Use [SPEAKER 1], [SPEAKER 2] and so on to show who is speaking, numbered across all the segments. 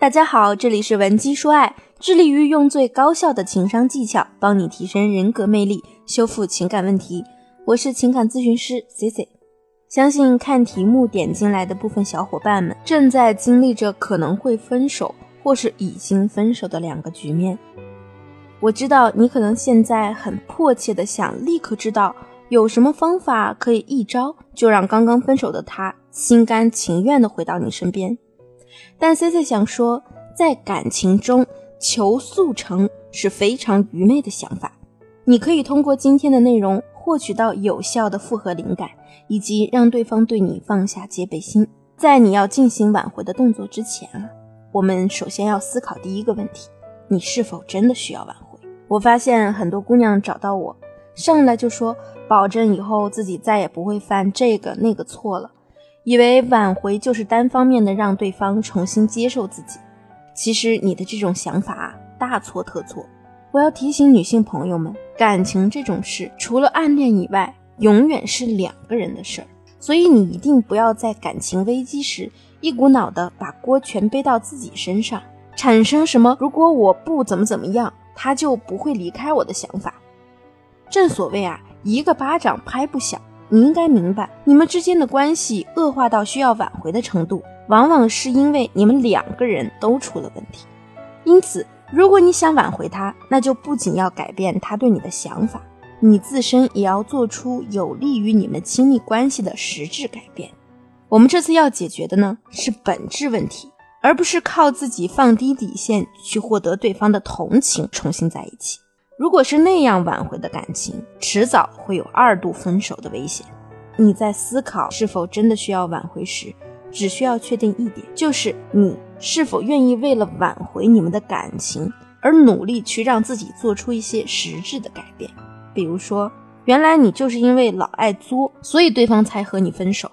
[SPEAKER 1] 大家好，这里是文姬说爱，致力于用最高效的情商技巧帮你提升人格魅力，修复情感问题。我是情感咨询师 C C。相信看题目点进来的部分小伙伴们，正在经历着可能会分手或是已经分手的两个局面。我知道你可能现在很迫切的想立刻知道有什么方法可以一招就让刚刚分手的他心甘情愿的回到你身边。但 C C 想说，在感情中求速成是非常愚昧的想法。你可以通过今天的内容获取到有效的复合灵感，以及让对方对你放下戒备心。在你要进行挽回的动作之前啊，我们首先要思考第一个问题：你是否真的需要挽回？我发现很多姑娘找到我，上来就说保证以后自己再也不会犯这个那个错了。以为挽回就是单方面的让对方重新接受自己，其实你的这种想法大错特错。我要提醒女性朋友们，感情这种事，除了暗恋以外，永远是两个人的事儿。所以你一定不要在感情危机时一股脑的把锅全背到自己身上，产生什么如果我不怎么怎么样，他就不会离开我的想法。正所谓啊，一个巴掌拍不响。你应该明白，你们之间的关系恶化到需要挽回的程度，往往是因为你们两个人都出了问题。因此，如果你想挽回他，那就不仅要改变他对你的想法，你自身也要做出有利于你们亲密关系的实质改变。我们这次要解决的呢，是本质问题，而不是靠自己放低底线去获得对方的同情，重新在一起。如果是那样挽回的感情，迟早会有二度分手的危险。你在思考是否真的需要挽回时，只需要确定一点，就是你是否愿意为了挽回你们的感情而努力去让自己做出一些实质的改变。比如说，原来你就是因为老爱作，所以对方才和你分手。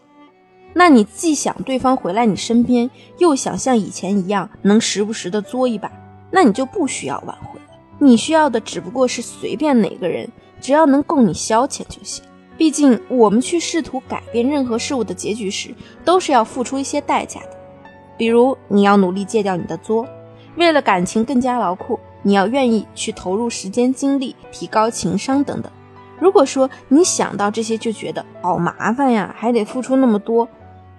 [SPEAKER 1] 那你既想对方回来你身边，又想像以前一样能时不时的作一把，那你就不需要挽回。你需要的只不过是随便哪个人，只要能供你消遣就行。毕竟我们去试图改变任何事物的结局时，都是要付出一些代价的。比如你要努力戒掉你的作，为了感情更加牢固，你要愿意去投入时间精力，提高情商等等。如果说你想到这些就觉得好麻烦呀，还得付出那么多，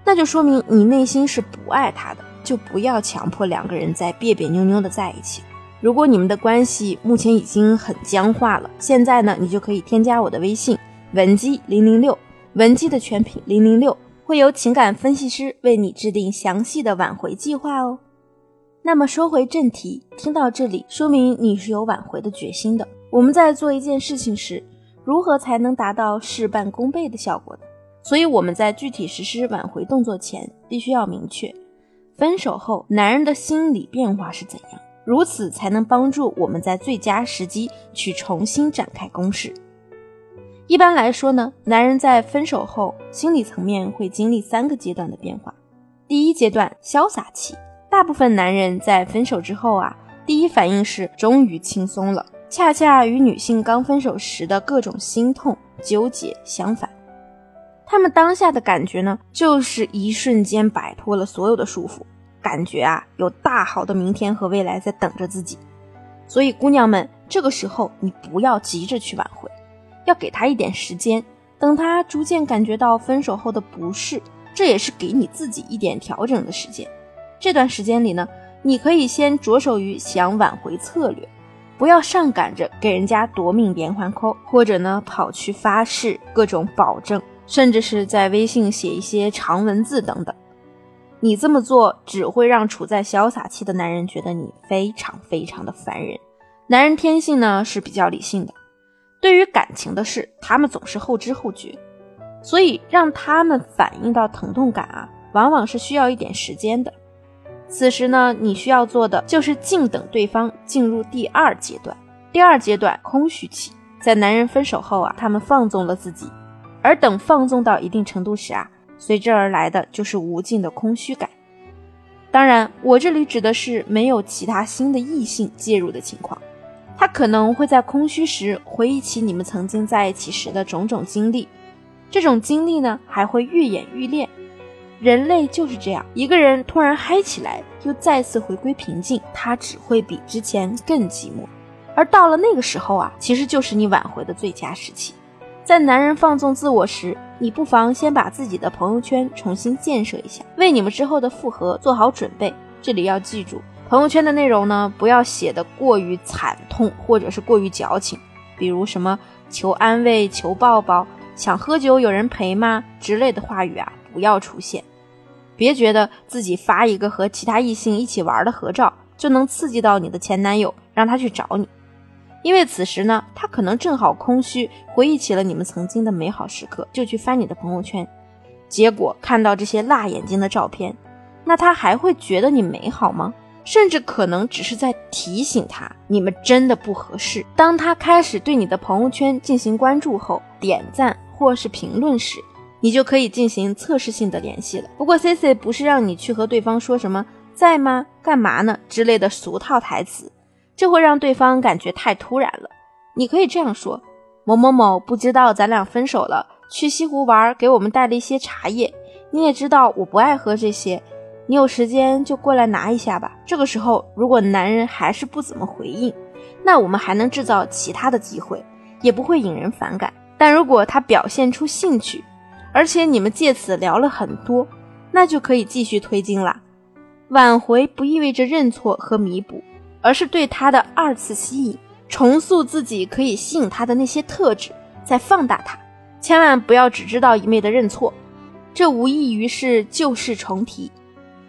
[SPEAKER 1] 那就说明你内心是不爱他的，就不要强迫两个人再别别扭扭的在一起。如果你们的关系目前已经很僵化了，现在呢，你就可以添加我的微信文姬零零六，文姬的全品零零六，会有情感分析师为你制定详细的挽回计划哦。那么说回正题，听到这里，说明你是有挽回的决心的。我们在做一件事情时，如何才能达到事半功倍的效果呢？所以我们在具体实施挽回动作前，必须要明确，分手后男人的心理变化是怎样。如此才能帮助我们在最佳时机去重新展开攻势。一般来说呢，男人在分手后心理层面会经历三个阶段的变化。第一阶段，潇洒期。大部分男人在分手之后啊，第一反应是终于轻松了，恰恰与女性刚分手时的各种心痛、纠结相反。他们当下的感觉呢，就是一瞬间摆脱了所有的束缚。感觉啊，有大好的明天和未来在等着自己，所以姑娘们，这个时候你不要急着去挽回，要给他一点时间，等他逐渐感觉到分手后的不适，这也是给你自己一点调整的时间。这段时间里呢，你可以先着手于想挽回策略，不要上赶着给人家夺命连环扣，或者呢跑去发誓各种保证，甚至是在微信写一些长文字等等。你这么做只会让处在潇洒期的男人觉得你非常非常的烦人。男人天性呢是比较理性的，对于感情的事，他们总是后知后觉，所以让他们反应到疼痛感啊，往往是需要一点时间的。此时呢，你需要做的就是静等对方进入第二阶段。第二阶段空虚期，在男人分手后啊，他们放纵了自己，而等放纵到一定程度时啊。随之而来的就是无尽的空虚感。当然，我这里指的是没有其他新的异性介入的情况。他可能会在空虚时回忆起你们曾经在一起时的种种经历，这种经历呢还会愈演愈烈。人类就是这样，一个人突然嗨起来，又再次回归平静，他只会比之前更寂寞。而到了那个时候啊，其实就是你挽回的最佳时期。在男人放纵自我时，你不妨先把自己的朋友圈重新建设一下，为你们之后的复合做好准备。这里要记住，朋友圈的内容呢，不要写的过于惨痛，或者是过于矫情，比如什么求安慰、求抱抱、想喝酒有人陪吗之类的话语啊。不要出现，别觉得自己发一个和其他异性一起玩的合照就能刺激到你的前男友，让他去找你，因为此时呢，他可能正好空虚，回忆起了你们曾经的美好时刻，就去翻你的朋友圈，结果看到这些辣眼睛的照片，那他还会觉得你美好吗？甚至可能只是在提醒他你们真的不合适。当他开始对你的朋友圈进行关注后，点赞或是评论时。你就可以进行测试性的联系了。不过 C C 不是让你去和对方说什么在吗、干嘛呢之类的俗套台词，这会让对方感觉太突然了。你可以这样说：某某某不知道咱俩分手了，去西湖玩，给我们带了一些茶叶。你也知道我不爱喝这些，你有时间就过来拿一下吧。这个时候，如果男人还是不怎么回应，那我们还能制造其他的机会，也不会引人反感。但如果他表现出兴趣，而且你们借此聊了很多，那就可以继续推进了。挽回不意味着认错和弥补，而是对他的二次吸引，重塑自己可以吸引他的那些特质，再放大他。千万不要只知道一昧的认错，这无异于是旧事重提。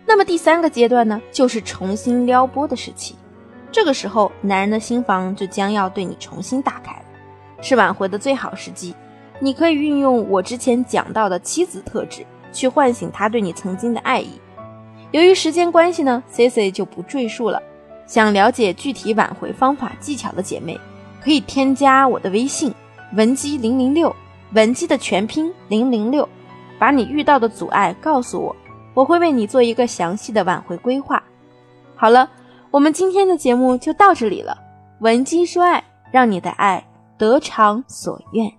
[SPEAKER 1] 那么第三个阶段呢，就是重新撩拨的时期。这个时候，男人的心房就将要对你重新打开了，是挽回的最好时机。你可以运用我之前讲到的妻子特质，去唤醒他对你曾经的爱意。由于时间关系呢，C C 就不赘述了。想了解具体挽回方法技巧的姐妹，可以添加我的微信文姬零零六，文姬的全拼零零六，把你遇到的阻碍告诉我，我会为你做一个详细的挽回规划。好了，我们今天的节目就到这里了。文姬说爱，让你的爱得偿所愿。